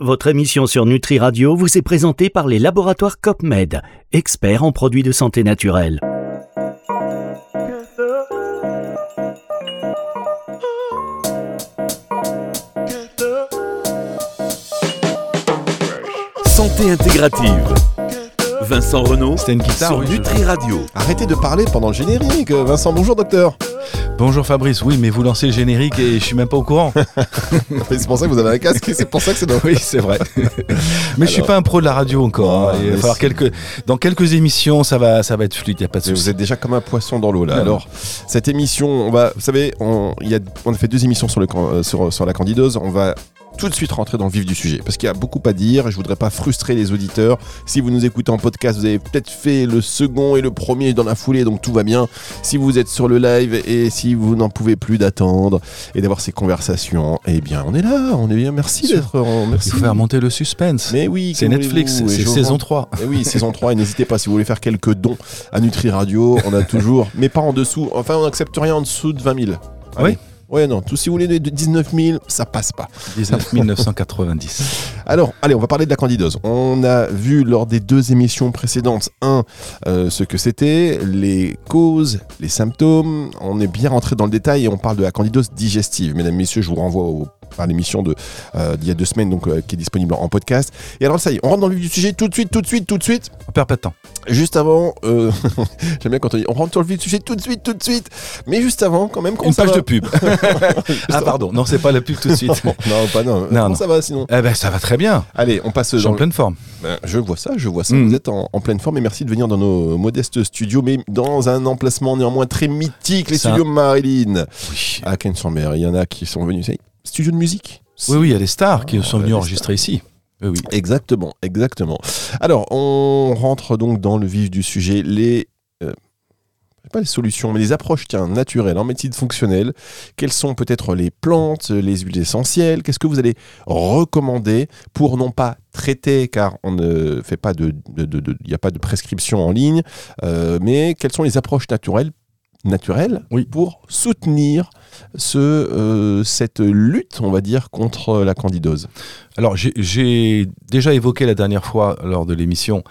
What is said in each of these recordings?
Votre émission sur Nutri Radio vous est présentée par les laboratoires COPMED, experts en produits de santé naturelle. Santé intégrative. Vincent Renault une guitare, sur oui, je- Nutri Radio. Arrêtez de parler pendant le générique. Vincent, bonjour docteur. Bonjour Fabrice, oui, mais vous lancez le générique et je suis même pas au courant. c'est pour ça que vous avez un casque et c'est pour ça que c'est dans oui, c'est vrai. mais je suis pas un pro de la radio encore. hein. Il va mais falloir si. quelques, dans quelques émissions, ça va, ça va être fluide, a pas de Vous souci. êtes déjà comme un poisson dans l'eau là. Non. Alors, cette émission, on va, vous savez, on, il y a, on a fait deux émissions sur, le, euh, sur, sur la candidose. On va tout de suite rentrer dans le vif du sujet parce qu'il y a beaucoup à dire et je voudrais pas frustrer les auditeurs. Si vous nous écoutez en podcast, vous avez peut-être fait le second et le premier dans la foulée, donc tout va bien. Si vous êtes sur le live et si vous n'en pouvez plus d'attendre et d'avoir ces conversations, eh bien, on est là, on est bien. Merci d'être en. Il Merci. faut faire monter le suspense. Mais oui, c'est Netflix, c'est saison vends- 3. Eh oui, saison 3, et n'hésitez pas si vous voulez faire quelques dons à Nutri Radio, on a toujours, mais pas en dessous, enfin on n'accepte rien en dessous de 20 000. Ah oui Ouais, non, tout si vous voulez de 19 000, ça passe pas. 19 990. Alors, allez, on va parler de la candidose. On a vu lors des deux émissions précédentes, un, euh, ce que c'était, les causes, les symptômes. On est bien rentré dans le détail et on parle de la candidose digestive. Mesdames, messieurs, je vous renvoie au, l'émission de, euh, d'il y a deux semaines, donc, euh, qui est disponible en podcast. Et alors, ça y est, on rentre dans le vif du sujet tout de suite, tout de suite, tout de suite. On perd pas de temps. Juste avant, euh, j'aime bien quand on dit on rentre sur le vif du sujet tout de suite, tout de suite. Mais juste avant, quand même, comment Une ça page va de pub. ah pardon, non, c'est pas la pub tout de suite. non, pas non. comment non. ça va sinon eh ben, ça va très bien. Allez, on passe Je suis dans en le- pleine forme. Ben, je vois ça, je vois ça. Mm. Vous êtes en, en pleine forme et merci de venir dans nos modestes studios, mais dans un emplacement néanmoins très mythique, les Ça- studios Marilyn Oui. à Kenschamber. Il y en a qui sont venus. C'est- Studio de musique Oui, oui, il y a des stars qui Ah, sont venus enregistrer ici. Oui. Exactement, exactement. Alors, on rentre donc dans le vif du sujet. Les. euh, pas les solutions, mais les approches tiens, naturelles en médecine fonctionnelle. Quelles sont peut-être les plantes, les huiles essentielles? Qu'est-ce que vous allez recommander pour non pas traiter, car on ne fait pas de- il n'y a pas de prescription en ligne, euh, mais quelles sont les approches naturelles, naturelles Oui. pour soutenir ce, euh, cette lutte, on va dire, contre la candidose Alors, j'ai- j'ai déjà évoqué la dernière fois lors de l'émission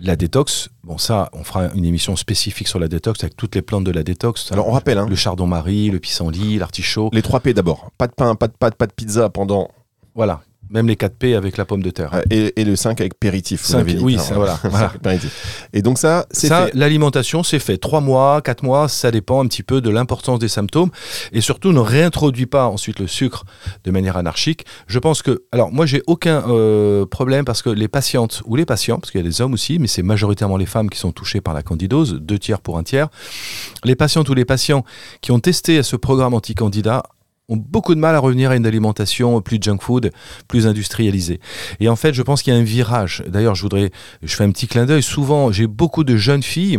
la détox. Bon, ça, on fera une émission spécifique sur la détox avec toutes les plantes de la détox. Alors, on rappelle, hein, le chardon-marie, le pissenlit, l'artichaut. Les 3 P d'abord. Pas de pain, pas de pâte, pas de pizza pendant. Voilà. Même les 4 P avec la pomme de terre. euh, Et, et le 5 avec péritif. vous dit. oui, Alors, ça, voilà, péritif. Et donc, ça, c'est Ça, l'alimentation, c'est fait. Trois mois, quatre mois, ça dépend un petit peu de l'importance des symptômes. Et surtout, ne réintroduit pas ensuite le sucre de manière anarchique. Je pense que. Alors, moi, j'ai aucun euh, problème parce que les patientes ou les patients, parce qu'il y a des hommes aussi, mais c'est majoritairement les femmes qui sont touchées par la candidose, deux tiers pour un tiers. Les patientes ou les patients qui ont testé ce programme anti-candidat ont beaucoup de mal à revenir à une alimentation plus junk food, plus industrialisée. Et en fait, je pense qu'il y a un virage. D'ailleurs, je voudrais, je fais un petit clin d'œil. Souvent, j'ai beaucoup de jeunes filles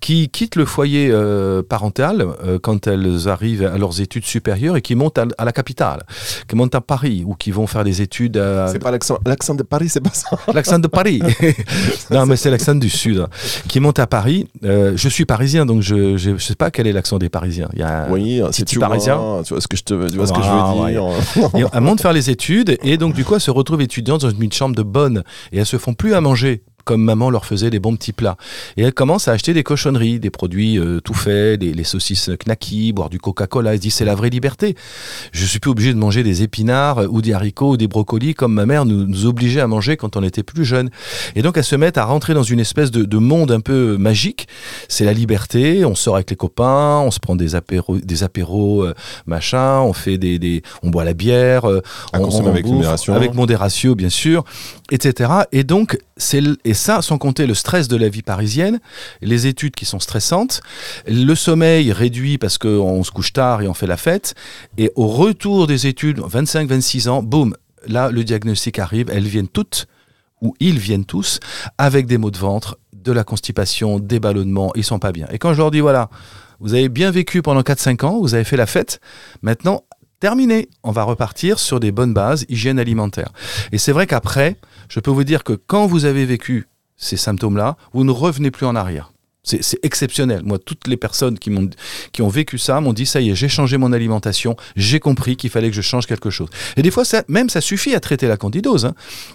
qui quittent le foyer euh, parental euh, quand elles arrivent à leurs études supérieures et qui montent à, à la capitale, qui montent à Paris ou qui vont faire des études à C'est pas l'accent. L'accent de Paris, c'est pas ça. l'accent de Paris. non, mais c'est l'accent du Sud hein, qui monte à Paris. Euh, je suis parisien, donc je ne sais pas quel est l'accent des Parisiens. Il y a Oui, si petit tu parisien. vois, tu vois ce que je, te, tu vois ce que je veux dire. Et elles montent faire les études et donc du coup elles se retrouvent étudiantes dans une chambre de bonne et elles se font plus à manger comme maman leur faisait des bons petits plats. Et elles commencent à acheter des cochonneries, des produits euh, tout faits, des, les saucisses knacky, boire du Coca-Cola. Elles se disent c'est la vraie liberté. Je suis plus obligé de manger des épinards euh, ou des haricots ou des brocolis comme ma mère nous, nous obligeait à manger quand on était plus jeune. Et donc elles se mettent à rentrer dans une espèce de, de monde un peu magique. C'est la liberté, on sort avec les copains, on se prend des apéros, des apéros euh, machin, on fait des, des- on boit la bière, euh, À on, on avec bouffe, modération. avec modération bien sûr, etc. Et donc c'est et ça sans compter le stress de la vie parisienne, les études qui sont stressantes, le sommeil réduit parce qu'on se couche tard et on fait la fête, et au retour des études, 25-26 ans, boum, là le diagnostic arrive, elles viennent toutes ou ils viennent tous avec des maux de ventre, de la constipation, des ballonnements, ils sont pas bien. Et quand je leur dis voilà, vous avez bien vécu pendant 4-5 ans, vous avez fait la fête, maintenant terminé, on va repartir sur des bonnes bases, hygiène alimentaire. Et c'est vrai qu'après, je peux vous dire que quand vous avez vécu ces symptômes-là, vous ne revenez plus en arrière. C'est exceptionnel. Moi, toutes les personnes qui, m'ont, qui ont vécu ça m'ont dit ça y est, j'ai changé mon alimentation, j'ai compris qu'il fallait que je change quelque chose. Et des fois, même ça suffit à traiter la candidose. hein.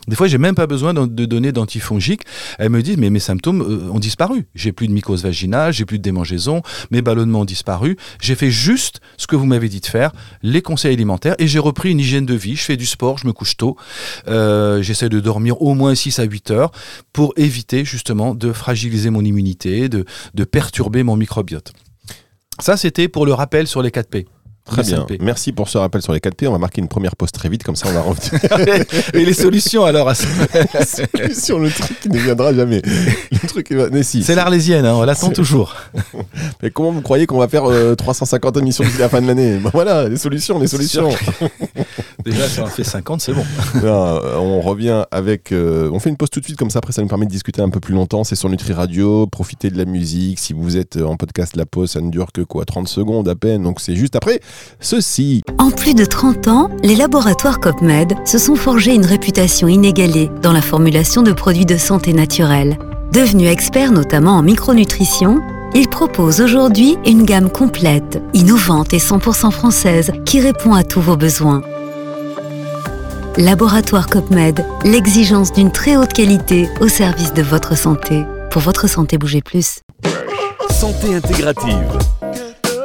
Des fois, j'ai même pas besoin de, de donner d'antifongiques. Elles me disent mais mes symptômes euh, ont disparu. J'ai plus de mycose vaginale, j'ai plus de démangeaison, mes ballonnements ont disparu. J'ai fait juste ce que vous m'avez dit de faire, les conseils alimentaires, et j'ai repris une hygiène de vie. Je fais du sport, je me couche tôt, euh, j'essaie de dormir au moins 6 à 8 heures pour éviter justement de fragiliser mon immunité, de, de perturber mon microbiote. Ça, c'était pour le rappel sur les 4 P. Très bien. 5 P. Merci pour ce rappel sur les 4 P. On va marquer une première pause très vite, comme ça on va revenir Et les solutions alors à ça sur le truc qui ne viendra jamais. Le truc. Mais si. C'est l'arlésienne, hein, on l'attend toujours. Mais comment vous croyez qu'on va faire euh, 350 émissions d'ici la fin de l'année? Ben Voilà, les solutions, les solutions. Déjà, ça en fait 50, c'est bon. Non, euh, on revient avec. euh, on fait une pause tout de suite, comme ça après ça nous permet de discuter un peu plus longtemps. C'est sur Nutri Radio. Profitez de la musique. Si vous êtes en podcast, la pause, ça ne dure que quoi 30 secondes à peine. Donc c'est juste après ceci. En plus de 30 ans, les laboratoires COPMED se sont forgés une réputation inégalée dans la formulation de produits de santé naturelle. Devenus experts notamment en micronutrition, ils proposent aujourd'hui une gamme complète, innovante et 100% française qui répond à tous vos besoins. Laboratoire COPMED, l'exigence d'une très haute qualité au service de votre santé. Pour votre santé, bougez plus. Santé intégrative.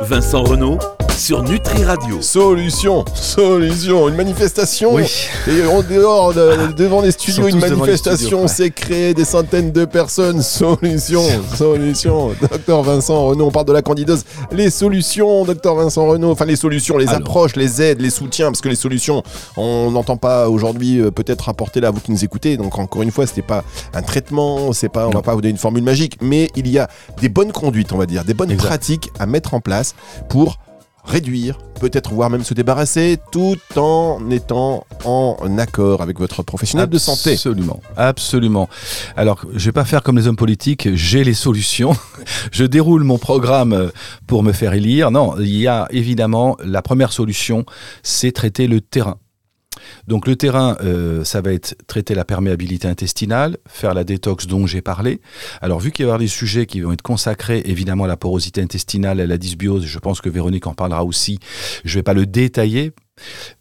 Vincent Renault sur Nutri Radio. Solution, solution, une manifestation. Oui. Et en dehors, de- devant les studios, une manifestation studios, ouais. s'est créée, des centaines de personnes. Solution, solution. Docteur Vincent Renaud, on parle de la candidose. Les solutions, docteur Vincent Renaud, enfin les solutions, les Alors. approches, les aides, les soutiens, parce que les solutions, on n'entend pas aujourd'hui euh, peut-être apporter là, vous qui nous écoutez. Donc encore une fois, c'était pas un traitement, c'est pas, on va Non. pas vous donner une formule magique, mais il y a des bonnes conduites, on va dire, des bonnes Exact. pratiques à mettre en place pour réduire, peut-être voire même se débarrasser, tout en étant en accord avec votre professionnel de santé. Absolument, absolument. Alors, je vais pas faire comme les hommes politiques, j'ai les solutions. je déroule mon programme euh, pour me faire élire. Non, il y a évidemment la première solution, c'est traiter le terrain. Donc le terrain, euh, ça va être traiter la perméabilité intestinale, faire la détox dont j'ai parlé. Alors vu qu'il va y avoir des sujets qui vont être consacrés évidemment à la porosité intestinale, à la dysbiose, je pense que Véronique en parlera aussi, je vais pas le détailler.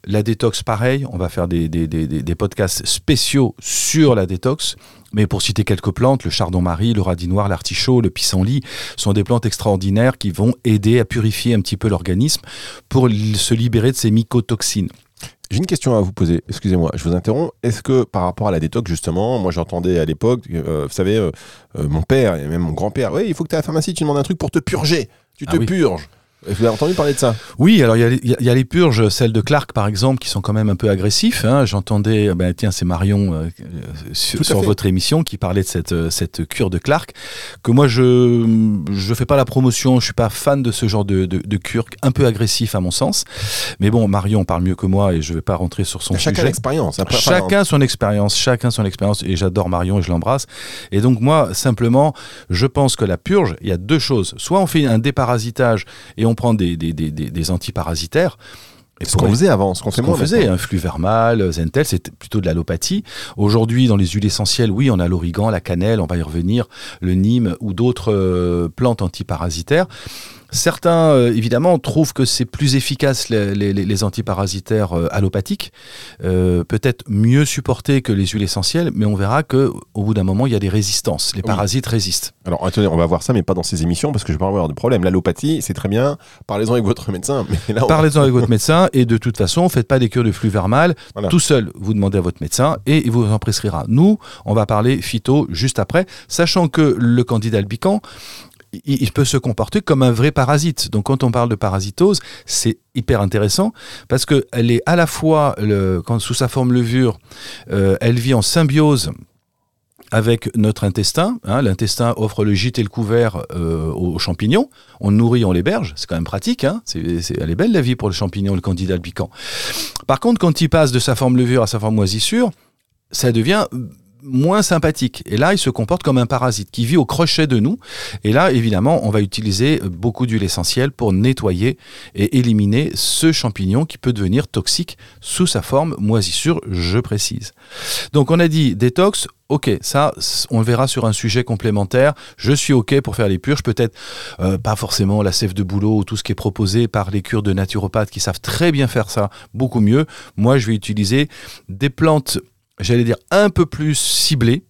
La détox, pareil, on va faire des, des, podcasts spéciaux sur la détox. Mais pour citer quelques plantes, le chardon-marie, le radis noir, l'artichaut, le pissenlit sont des plantes extraordinaires qui vont aider à purifier un petit peu l'organisme pour se libérer de ces mycotoxines. J'ai une question à vous poser, excusez-moi, je vous interromps. Est-ce que par rapport à la détox, justement, moi j'entendais à l'époque, euh, vous savez, euh, euh, mon père et même mon grand-père, oui, il faut que tu à la pharmacie, tu demandes un truc pour te purger. Tu Ah te oui. purges. Vous avez entendu parler de ça? Oui, alors il y, a les- il y a- il y a les purges, celles de Clark par exemple, qui sont quand même un peu agressifs. hein. J'entendais, ben, tiens, c'est Marion euh, euh, sur, votre émission qui parlait de cette, euh, cette cure de Clark, que moi je je fais pas la promotion, je suis pas fan de ce genre de, de, de cure, un peu agressif à mon sens. Mais bon, Marion parle mieux que moi et je vais pas rentrer sur son Chacun sujet. Après, enfin, Chacun son expérience, chacun son expérience, et j'adore Marion et je l'embrasse. Et donc moi, simplement, je pense que la purge, il y a deux choses. Soit on fait un déparasitage et on prend des, des, des, des, antiparasitaires. Et ce qu'on faisait avant, ce qu'on fait faisait, un fluvermal, Zentel, c'était plutôt de l'allopathie. Aujourd'hui, dans les huiles essentielles, oui, on a l'origan, la cannelle, on va y revenir, le nîmes ou d'autres euh, plantes antiparasitaires. Certains, euh, évidemment, trouvent que c'est plus efficace les, les- les antiparasitaires euh, allopathiques, euh, peut-être mieux supportés que les huiles essentielles, mais on verra que au bout d'un moment, il y a des résistances. Les Oui. parasites résistent. Alors attendez, on va voir ça, mais pas dans ces émissions, parce que je vais pas avoir de problème. L'allopathie, c'est très bien, parlez-en avec votre médecin. On- Parlez-en avec votre médecin et de toute façon, faites pas des cures de fluvermal Voilà. tout seul. Vous demandez à votre médecin et il vous en prescrira. Nous, on va parler phyto juste après, sachant que le candidat albican, il, peut se comporter comme un vrai parasite. Donc quand on parle de parasitose, c'est hyper intéressant parce que elle est à la fois quand, sous sa forme levure, euh, elle vit en symbiose avec notre intestin. hein. L'intestin offre le gîte et le couvert euh, aux champignons. On nourrit, on l'héberge. C'est quand même pratique. Hein. Elle est belle la vie pour le champignon, le candidat albican. Par contre, quand il passe de sa forme levure à sa forme moisissure, ça devient moins sympathique. Et là, il se comporte comme un parasite qui vit au crochet de nous. Et là, évidemment, on va utiliser beaucoup d'huile essentielle pour nettoyer et éliminer ce champignon qui peut devenir toxique sous sa forme moisissure, je précise. Donc on a dit détox, Ok, ça, on le verra sur un sujet complémentaire. Je suis ok pour faire les purges, peut-être euh, pas forcément la sève de boulot ou tout ce qui est proposé par les cures de naturopathes qui savent très bien faire ça, beaucoup mieux. Moi, je vais utiliser des plantes, j'allais dire un peu plus ciblées,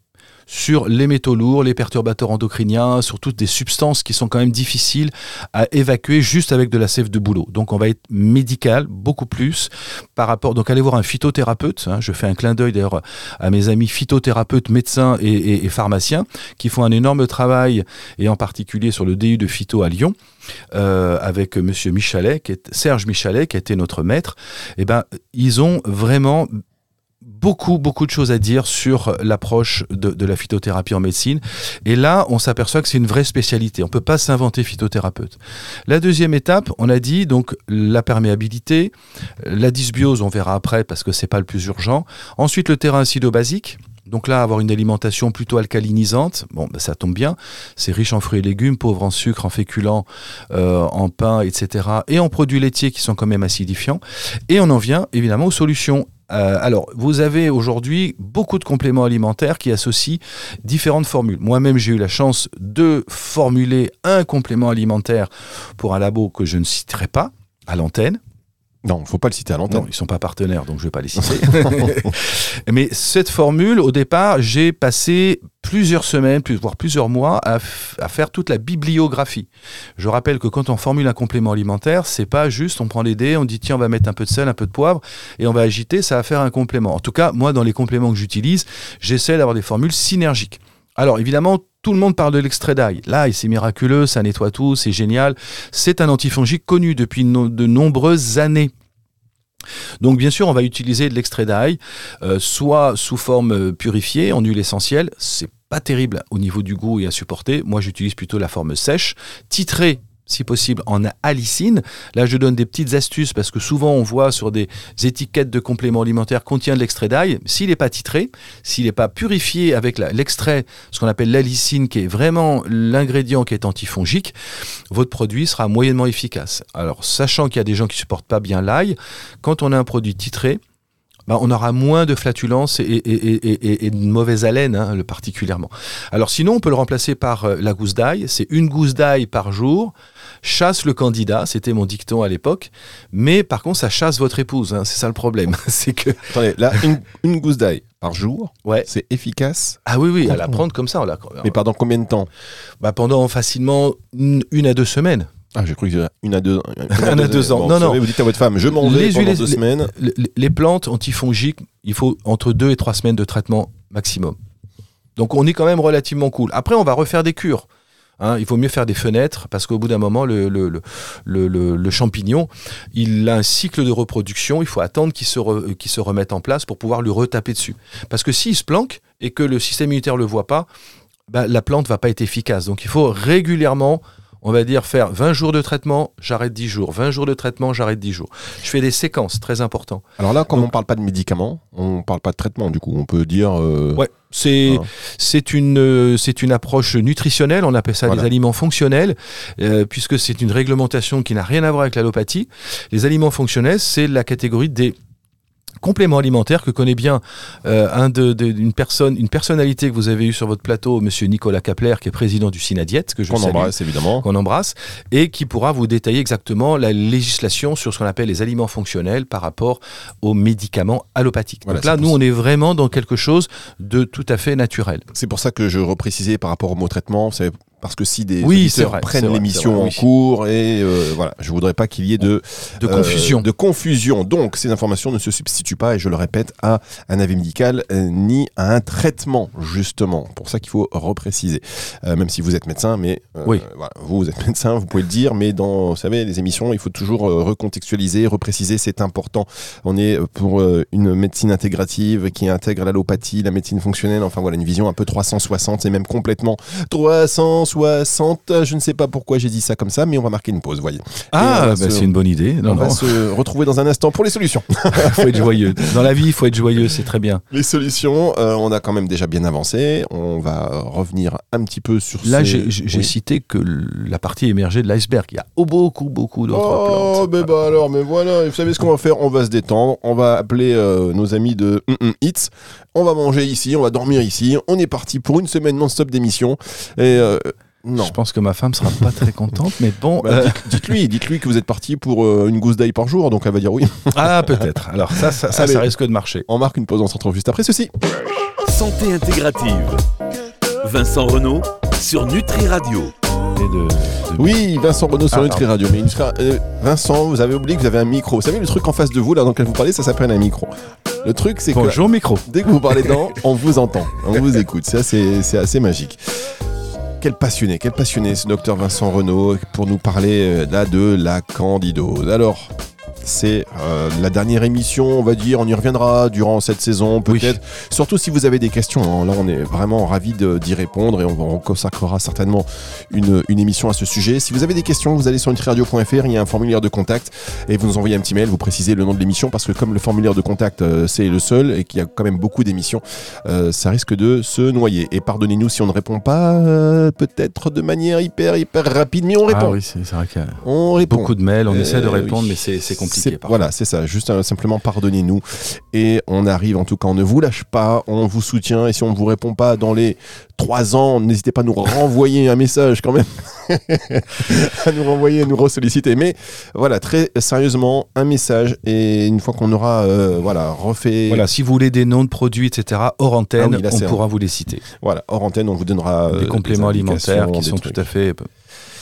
sur les métaux lourds, les perturbateurs endocriniens, sur toutes des substances qui sont quand même difficiles à évacuer juste avec de la sève de boulot. Donc on va être médical beaucoup plus par rapport. Donc allez voir un phytothérapeute. Hein. je fais un clin d'œil d'ailleurs à mes amis phytothérapeutes, médecins et, pharmaciens qui font un énorme travail et en particulier sur le DU de phyto à Lyon. Euh, avec Monsieur Michalet, Serge Michalet, qui a été notre maître, et eh ben ils ont vraiment beaucoup, beaucoup de choses à dire sur l'approche de, la phytothérapie en médecine. Et là, on s'aperçoit que c'est une vraie spécialité. On ne peut pas s'inventer phytothérapeute. La deuxième étape, on a dit donc la perméabilité, la dysbiose, on verra après parce que c'est pas le plus urgent. Ensuite, le terrain acido-basique. Donc là, avoir une alimentation plutôt alcalinisante, bon, ben, ça tombe bien. C'est riche en fruits et légumes, pauvre en sucre, en féculents, euh, en pain, etc. Et en produits laitiers qui sont quand même acidifiants. Et on en vient évidemment aux solutions. Euh, alors, vous avez aujourd'hui beaucoup de compléments alimentaires qui associent différentes formules. Moi-même, j'ai eu la chance de formuler un complément alimentaire pour un labo que je ne citerai pas à l'antenne. Non, il ne faut pas le citer à l'antenne. Non, ils ne sont pas partenaires, donc je ne vais pas les citer. Mais cette formule, au départ, j'ai passé plusieurs semaines, voire plusieurs mois à, faire toute la bibliographie. Je rappelle que quand on formule un complément alimentaire, c'est pas juste on prend les dés, on dit tiens on va mettre un peu de sel, un peu de poivre et on va agiter, ça va faire un complément. En tout cas, moi dans les compléments que j'utilise, j'essaie d'avoir des formules synergiques. Alors évidemment, tout le monde parle de l'extrait d'ail. L'ail, c'est miraculeux, ça nettoie tout, c'est génial. C'est un antifongique connu depuis de nombreuses années. Donc bien sûr, on va utiliser de l'extrait d'ail, euh, soit sous forme euh, purifiée en huile essentielle, c'est pas terrible au niveau du goût et à supporter. Moi, j'utilise plutôt la forme sèche, titrée si possible en alicine. Là, je donne des petites astuces parce que souvent on voit sur des étiquettes de compléments alimentaires contient de l'extrait d'ail. S'il n'est pas titré, s'il n'est pas purifié avec l'extrait, ce qu'on appelle l'alicine, qui est vraiment l'ingrédient qui est antifongique, votre produit sera moyennement efficace. Alors, sachant qu'il y a des gens qui supportent pas bien l'ail, quand on a un produit titré, bah, on aura moins de flatulence et, de mauvaise haleine, hein, particulièrement. Alors sinon, on peut le remplacer par euh, la gousse d'ail. C'est une gousse d'ail par jour chasse le candidat, c'était mon dicton à l'époque, mais par contre ça chasse votre épouse, hein, c'est ça le problème. c'est que... Attendez, là, une, gousse d'ail par jour, ouais. c'est efficace? Ah oui, oui, à la prendre comme ça. On mais pendant combien de temps? Bah, Pendant facilement une, à deux semaines. Ah, j'ai cru que une à deux, une à deux, ans. non, non. vous dites à votre femme, je m'en vais pendant deux semaines. Les, les, plantes antifongiques, il faut entre deux et trois semaines de traitement maximum. Donc on est quand même relativement cool. Après, on va refaire des cures. Hein, il vaut mieux faire des fenêtres parce qu'au bout d'un moment, le, le, le, champignon, il a un cycle de reproduction. Il faut attendre qu'il se, se remette en place pour pouvoir lui retaper dessus. Parce que s'il se planque et que le système immunitaire ne le voit pas, bah, la plante va pas être efficace. Donc il faut régulièrement on va dire faire 20 jours de traitement, j'arrête 10 jours. 20 jours de traitement, j'arrête 10 jours. Je fais des séquences, très important. Alors là, comme on ne parle pas de médicaments, on ne parle pas de traitement, du coup, on peut dire... Euh, ouais, c'est c'est une euh, une approche nutritionnelle, on appelle ça des aliments fonctionnels, euh, puisque c'est une réglementation qui n'a rien à voir avec l'allopathie. Les aliments fonctionnels, c'est la catégorie des complément alimentaire que connaît bien euh, un de, une personne, une personnalité que vous avez eu sur votre plateau, Monsieur Nicolas Kapler, qui est président du Synadiet, que je qu'on embrasse évidemment, qu'on embrasse, et qui pourra vous détailler exactement la législation sur ce qu'on appelle les aliments fonctionnels par rapport aux médicaments allopathiques. Donc là, nous, on est vraiment dans quelque chose de tout à fait naturel. C'est pour ça que je reprécisais par rapport au mot traitement, parce que si des oui, prennent l'émission en cours et euh, voilà, je voudrais pas qu'il y ait de de confusion. Euh, de confusion. Donc ces informations ne se substituent pas et je le répète à un avis médical euh, ni à un traitement justement. Pour ça qu'il faut repréciser. même si vous êtes médecin, mais oui. voilà, vous, vous êtes médecin, vous pouvez le dire, mais dans vous savez les émissions, il faut toujours recontextualiser, repréciser, c'est important. On est pour une médecine intégrative qui intègre l'allopathie, la médecine fonctionnelle, enfin voilà une vision un peu 360 et même complètement 360 60. Je ne sais pas pourquoi j'ai dit ça comme ça, mais on va marquer une pause, voyez. Ah, bah, se- c'est une bonne idée. Non, on va se retrouver dans un instant pour les solutions. faut être joyeux. Dans la vie, il faut être joyeux, c'est très bien. Les solutions, euh, on a quand même déjà bien avancé. On va revenir un petit peu sur Là, ces- j'ai Oui. cité que la partie émergée de l'iceberg. Il y a beaucoup, beaucoup d'autres Oh, plantes. mais bah alors, mais voilà. Vous savez ce qu'on va faire? On va se détendre. On va appeler euh, nos amis de Mm Mm Hits. On va manger ici, on va dormir ici. On est parti pour une semaine non-stop d'émission. Et euh, non. Je pense que ma femme sera pas très contente, mais bon. Bah, euh, dites- Dites-lui, dites-lui que vous êtes parti pour euh, une gousse d'ail par jour, donc elle va dire oui. ah, peut-être. Alors, ça, ça, ça, Allez. ça risque de marcher. On marque une pause, on se retrouve juste après ceci. Santé intégrative. Vincent Renault sur Nutri Radio. Et de- de- Oui, Vincent Renault sur Ah, Nutri Radio. Mais euh, Vincent, vous avez oublié que vous avez un micro. Vous savez, le truc en face de vous, là, dans lequel vous parlez, ça s'appelle un micro. Le truc, c'est que Bonjour, micro. dès que vous parlez dedans, on vous entend, on vous écoute. Ça, c'est c'est assez magique. Quel passionné, quel passionné ce docteur Vincent Renault pour nous parler euh, là de la candidose. Alors, c'est euh, la dernière émission, on va dire, on y reviendra durant cette saison Oui. peut-être. Surtout si vous avez des questions, hein. là on est vraiment ravis d'y répondre et on, on consacrera certainement une, une émission à ce sujet. Si vous avez des questions, vous allez sur nutriradio.fr, il y a un formulaire de contact et vous nous envoyez un petit mail, vous précisez le nom de l'émission parce que comme le formulaire de contact euh, c'est le seul et qu'il y a quand même beaucoup d'émissions, euh, ça risque de se noyer. Et pardonnez-nous si on ne répond pas peut-être de manière hyper hyper rapide, mais on répond. Ah oui, c'est vrai qu'il y a On répond. beaucoup de mails, on essaie de répondre, oui. mais c'est c'est compliqué. Voilà, c'est ça. Juste euh, simplement pardonnez-nous. Et on arrive, en tout cas, on ne vous lâche pas, on vous soutient. Et si on ne vous répond pas dans les trois ans, n'hésitez pas à nous renvoyer un message quand même. à nous renvoyer, à nous ressolliciter. Mais voilà, très sérieusement, un message. Et une fois qu'on aura euh, voilà, refait. Voilà, si vous voulez des noms de produits, etc., hors antenne, Ah oui, là, on pourra vous les citer. Voilà, hors antenne, on vous donnera euh, des compléments indications, alimentaires qui sont tout à fait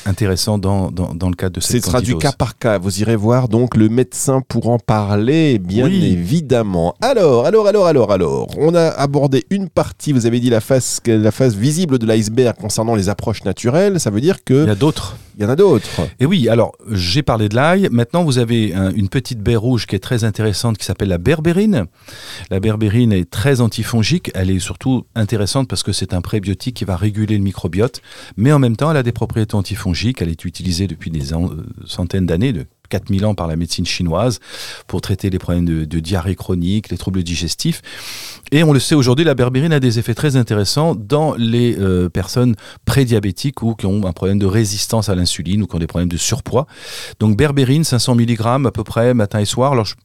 intéressants dans, dans, dans le cadre de Ce cette sera du cas par cas. Vous irez voir donc le médecin pour en parler, bien Oui. évidemment. Alors, alors, alors, alors, alors. On a abordé une partie, vous avez dit la face, la face visible de l'iceberg concernant les approches naturelles. Ça veut dire Il y a d'autres. y en a d'autres. Et oui, alors j'ai parlé de l'ail. Maintenant, vous avez un- une petite baie rouge qui est très intéressante qui s'appelle la berbérine. La berbérine est très antifongique. Elle est surtout intéressante parce que c'est un prébiotique qui va réguler le microbiote. Mais en même temps, elle a des propriétés antifongiques. Elle est utilisée depuis des euh, centaines d'années, 4000 ans par la médecine chinoise pour traiter les problèmes de, de diarrhée chronique, les troubles digestifs. Et on le sait aujourd'hui, la berbérine a des effets très intéressants dans les euh, personnes prédiabétiques ou qui ont un problème de résistance à l'insuline ou qui ont des problèmes de surpoids. Donc berbérine, 500 mg à peu près, matin et soir. Alors, je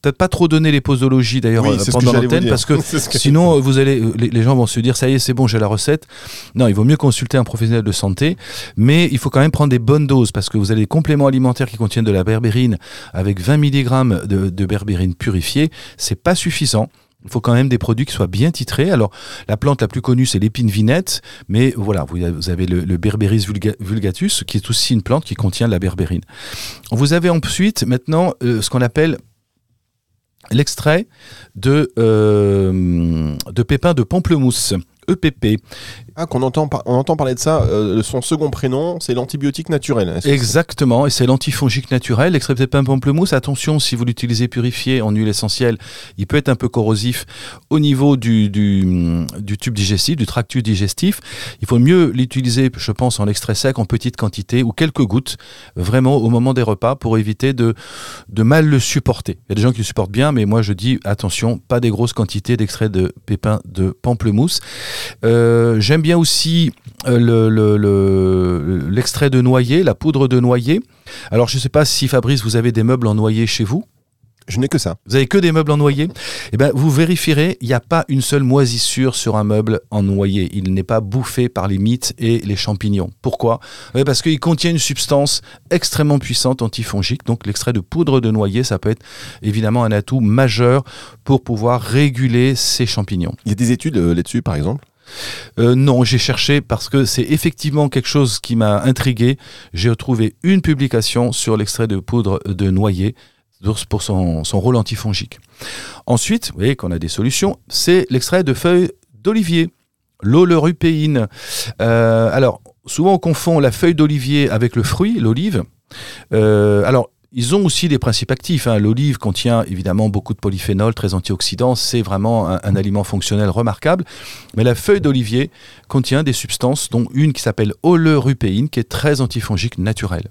peut-être pas trop donner les posologies d'ailleurs Oui, euh, pendant l'antenne parce que sinon vous allez, euh, les, les gens vont se dire ça y est, c'est bon, j'ai la recette. Non, il vaut mieux consulter un professionnel de santé, mais il faut quand même prendre des bonnes doses parce que vous avez des compléments alimentaires qui contiennent de la berbérine avec 20 mg de, berbérine purifiée, c'est pas suffisant. Il faut quand même des produits qui soient bien titrés. Alors, la plante la plus connue, c'est l'épine vinette, mais voilà, vous avez- le, Berberis vulga- vulgatus, qui est aussi une plante qui contient de la berbérine. Vous avez ensuite, maintenant, euh, ce qu'on appelle l'extrait de, euh, de pépins de pamplemousse, EPP. Ah, qu'on entend, on entend parler de ça. euh, son second prénom, c'est l'antibiotique naturel. Que- Exactement, et c'est l'antifongique naturel. L'extrait de pépins de pamplemousse, attention, si vous l'utilisez purifié en huile essentielle, il peut être un peu corrosif au niveau du, du, tube digestif, du tractus digestif. Il faut mieux l'utiliser, je pense, en extrait sec, en petite quantité ou quelques gouttes, vraiment au moment des repas pour éviter de, de mal le supporter. Il y a des gens qui le supportent bien, mais moi je dis attention, pas des grosses quantités d'extrait de pépins de pamplemousse. Euh, J'aime bien aussi euh, le- le- le- l'extrait de noyer, la poudre de noyer. Alors, je ne sais pas si Fabrice, vous avez des meubles en noyer chez vous. Je n'ai que ça. Vous avez que des meubles en noyer Eh ben, vous vérifierez, il n'y a pas une seule moisissure sur un meuble en noyer. Il n'est pas bouffé par les mites et les champignons. Pourquoi? Eh, Parce qu'il contient une substance extrêmement puissante antifongique. Donc, l'extrait de poudre de noyer, ça peut être évidemment un atout majeur pour pouvoir réguler ces champignons. Il y a des études euh, là-dessus, par exemple? Euh, non, j'ai cherché parce que c'est effectivement quelque chose qui m'a intrigué. J'ai retrouvé une publication sur l'extrait de poudre de noyer pour son, rôle antifongique. Ensuite, vous voyez qu'on a des solutions, c'est l'extrait de feuilles d'olivier, l'olorupéine. Euh, alors, souvent on confond la feuille d'olivier avec le fruit, l'olive. Euh, alors, ils ont aussi des principes actifs. hein. L'olive contient évidemment beaucoup de polyphénols, très antioxydants. C'est vraiment un, aliment fonctionnel remarquable. Mais la feuille d'olivier contient des substances, dont une qui s'appelle oleuropéine, qui est très antifongique naturelle.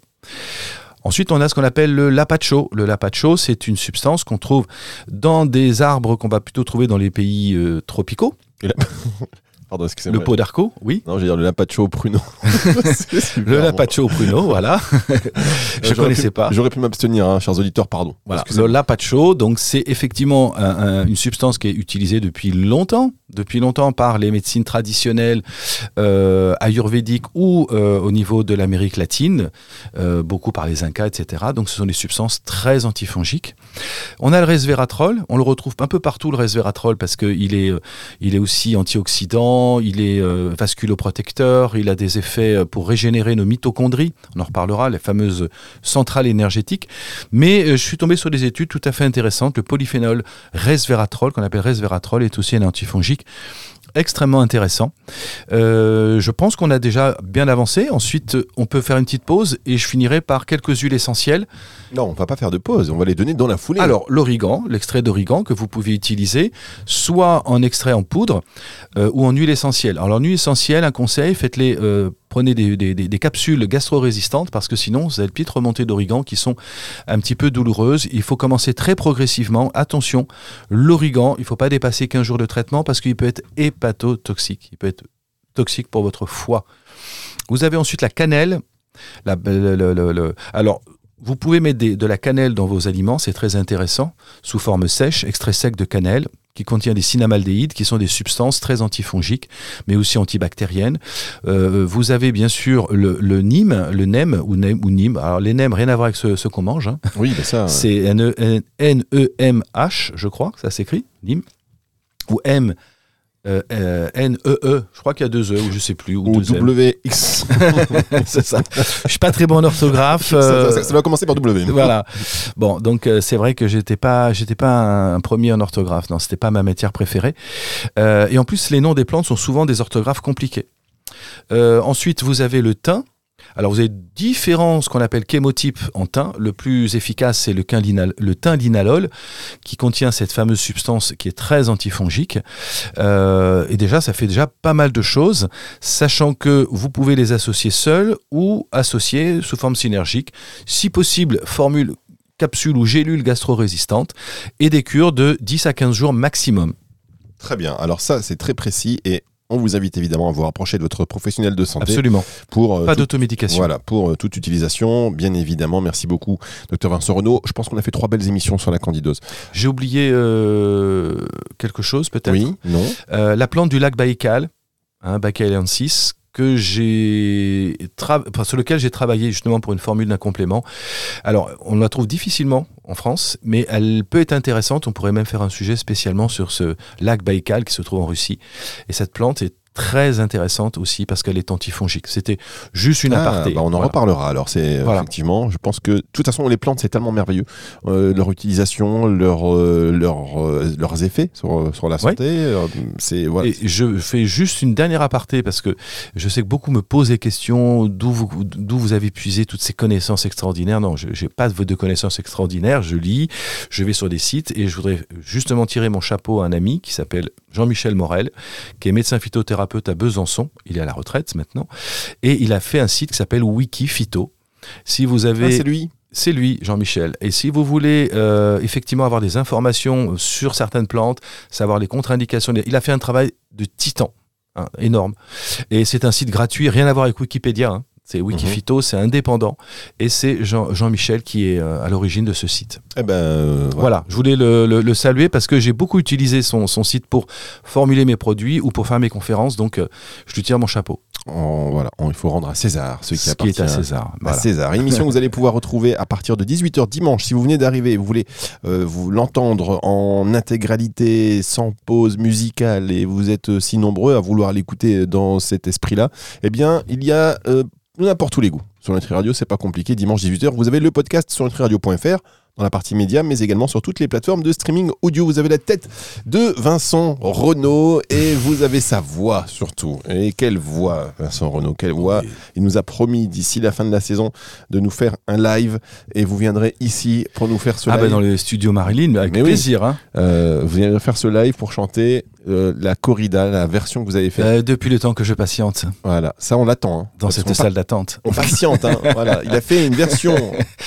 Ensuite, on a ce qu'on appelle le lapacho. Le lapacho, c'est une substance qu'on trouve dans des arbres qu'on va plutôt trouver dans les pays euh, tropicaux. Pardon, excusez-moi. Le pot d'arco, oui. Non, je vais dire le lapacho au pruneau. Le lapacho au pruneau, voilà. Je ne connaissais pu- pas. J'aurais pu m'abstenir, hein, chers auditeurs, pardon. Voilà, le lapacho, donc c'est effectivement un- un- une substance qui est utilisée depuis longtemps, depuis longtemps par les médecines traditionnelles euh, ayurvédiques ou euh, au niveau de l'Amérique latine, euh, beaucoup par les Incas, etc. Donc ce sont des substances très antifongiques. On a le resveratrol, on le retrouve un peu partout le resveratrol parce qu'il est, est aussi antioxydant, il est vasculoprotecteur, il a des effets pour régénérer nos mitochondries, on en reparlera, les fameuses centrales énergétiques. Mais je suis tombé sur des études tout à fait intéressantes. Le polyphénol resveratrol, qu'on appelle resveratrol, est aussi un antifongique extrêmement intéressant. Euh, je pense qu'on a déjà bien avancé. Ensuite, on peut faire une petite pause et je finirai par quelques huiles essentielles. Non, on va pas faire de pause, on va les donner dans la foulée. Alors, l'origan, l'extrait d'origan que vous pouvez utiliser, soit en extrait en poudre euh, ou en huile essentielle. Alors, en huile essentielle, un conseil, faites-les, euh, prenez des, des- des- des capsules gastro-résistantes parce que sinon, vous avez de petites remontées d'origan qui sont un petit peu douloureuses. Il faut commencer très progressivement. Attention, l'origan, il ne faut pas dépasser 15 jours de traitement parce qu'il peut être hépatotoxique. Il peut être toxique pour votre foie. Vous avez ensuite la cannelle. La- le- le- le- le- alors, vous pouvez mettre de la cannelle dans vos aliments, c'est très intéressant, sous forme sèche, extrait sec de cannelle, qui contient des cinamaldéhydes, qui sont des substances très antifongiques, mais aussi antibactériennes. Euh, vous avez bien sûr le, le nîmes, le nem ou, nem, ou nîmes. Alors les nems, rien à voir avec ce, ce qu'on mange. hein. oui, mais ça. C'est N-E-M-H, je crois ça s'écrit, nîmes. Ou M. euh, euh, N-E-E, je crois qu'il y a deux E, ou je sais plus, ou. WX. c'est ça. Je suis pas très bon en orthographe. ça, euh, ça- ça va commencer par W. voilà. Bon, donc euh, c'est vrai que j'étais pas, j'étais pas un, un premier en orthographe. Non, c'était pas ma matière préférée. Euh, et en plus, les noms des plantes sont souvent des orthographes compliquées. Euh, ensuite, vous avez le thym. Alors, vous avez différents, ce qu'on appelle chémotypes en thym. Le plus efficace, c'est le, le qui contient cette fameuse substance qui est très antifongique. Euh, et déjà, ça fait déjà pas mal de choses, sachant que vous pouvez les associer seuls ou associer sous forme synergique. Si possible, formule capsule ou gélule gastro-résistante et des cures de 10 à 15 jours maximum. Très bien. Alors ça, c'est très précis et on vous invite évidemment à vous rapprocher de votre professionnel de santé Absolument. pour euh, Pas tout- d'automédication. Voilà, pour euh, toute utilisation, bien évidemment. Merci beaucoup, docteur Vincent Renaud. Je pense qu'on a fait trois belles émissions sur la candidose. J'ai oublié euh, quelque chose peut-être? Oui, non la plante du lac Baïkal, hein, Baïkalensis, que j'ai enfin, sur lequel j'ai travaillé justement pour une formule d'un complément. Alors, on la trouve difficilement en France, mais elle peut être intéressante. On pourrait même faire un sujet spécialement sur ce lac Baïkal qui se trouve en Russie. Et cette plante est très intéressante aussi parce qu'elle est antifongique. C'était juste une Ah, aparté. bah, on en Voilà. reparlera. Alors, c'est euh, Voilà. effectivement, je pense que de toute façon, les plantes, c'est tellement merveilleux. Euh, leur utilisation, leur, euh, leur, euh, leurs effets sur, sur la santé, c'est voilà. Et je fais juste une dernière aparté parce que je sais que beaucoup me posent des questions d'où vous, d'où vous avez puisé toutes ces connaissances extraordinaires. Non, je n'ai pas de connaissances extraordinaires. Je lis, je vais sur des sites et je voudrais justement tirer mon chapeau à un ami qui s'appelle Jean-Michel Morel, qui est médecin phytothérapeute à Besançon. Il est à la retraite maintenant. Et il a fait un site qui s'appelle Wikiphyto. Si vous avez. Ah, c'est lui. C'est lui, Jean-Michel. Et si vous voulez euh, effectivement avoir des informations sur certaines plantes, savoir les contre-indications, il a fait un travail de titan, hein, énorme. Et c'est un site gratuit, rien à voir avec Wikipédia. hein. C'est Wikiphyto, c'est indépendant. Et c'est Jean- Jean-Michel qui est euh, à l'origine de ce site. Eh ben, euh, voilà. Voilà, je voulais le, le- le saluer parce que j'ai beaucoup utilisé son, son site pour formuler mes produits ou pour faire mes conférences. Donc, euh, je lui tire mon chapeau. Voilà, il faut rendre à César ce qui Ce qui est appartient à César. à Voilà. César. Une émission que vous allez pouvoir retrouver à partir de 18h dimanche. Si vous venez d'arriver et vous voulez euh, vous l'entendre en intégralité, sans pause musicale, et vous êtes si nombreux à vouloir l'écouter dans cet esprit-là, eh bien, il y a euh, n'importe où les goûts. Sur Nutri Radio, c'est pas compliqué. Dimanche 18h, vous avez le podcast sur nutriradio.fr. dans la partie média, mais également sur toutes les plateformes de streaming audio. Vous avez la tête de Vincent Renault et vous avez sa voix surtout. Et quelle voix, Vincent Renault, quelle voix. Il nous a promis d'ici la fin de la saison de nous faire un live et vous viendrez ici pour nous faire ce Ah live. bah dans le studio Marilyn, avec Mais oui. plaisir. hein. Euh, vous viendrez faire ce live pour chanter euh, la corrida, la version que vous avez faite. Euh, depuis le temps que je patiente Voilà, ça on l'attend. hein. dans cette salle d'attente. on patiente, hein. voilà. Il a fait une version,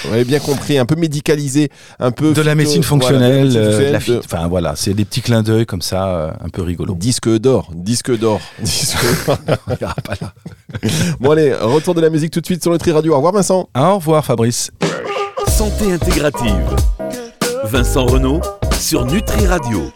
vous avez bien compris, un peu médicalisée, un peu De la médecine voilà, fonctionnelle, de la médecine euh, de la enfin voilà, c'est des petits clins d'œil comme ça, euh, un peu rigolo. disque d'or, disque d'or, disque d'or. Pas là. bon allez, retour de la musique tout de suite sur Nutri Radio. Au revoir Vincent. Au revoir Fabrice. Santé intégrative. Vincent Renault sur Nutri Radio.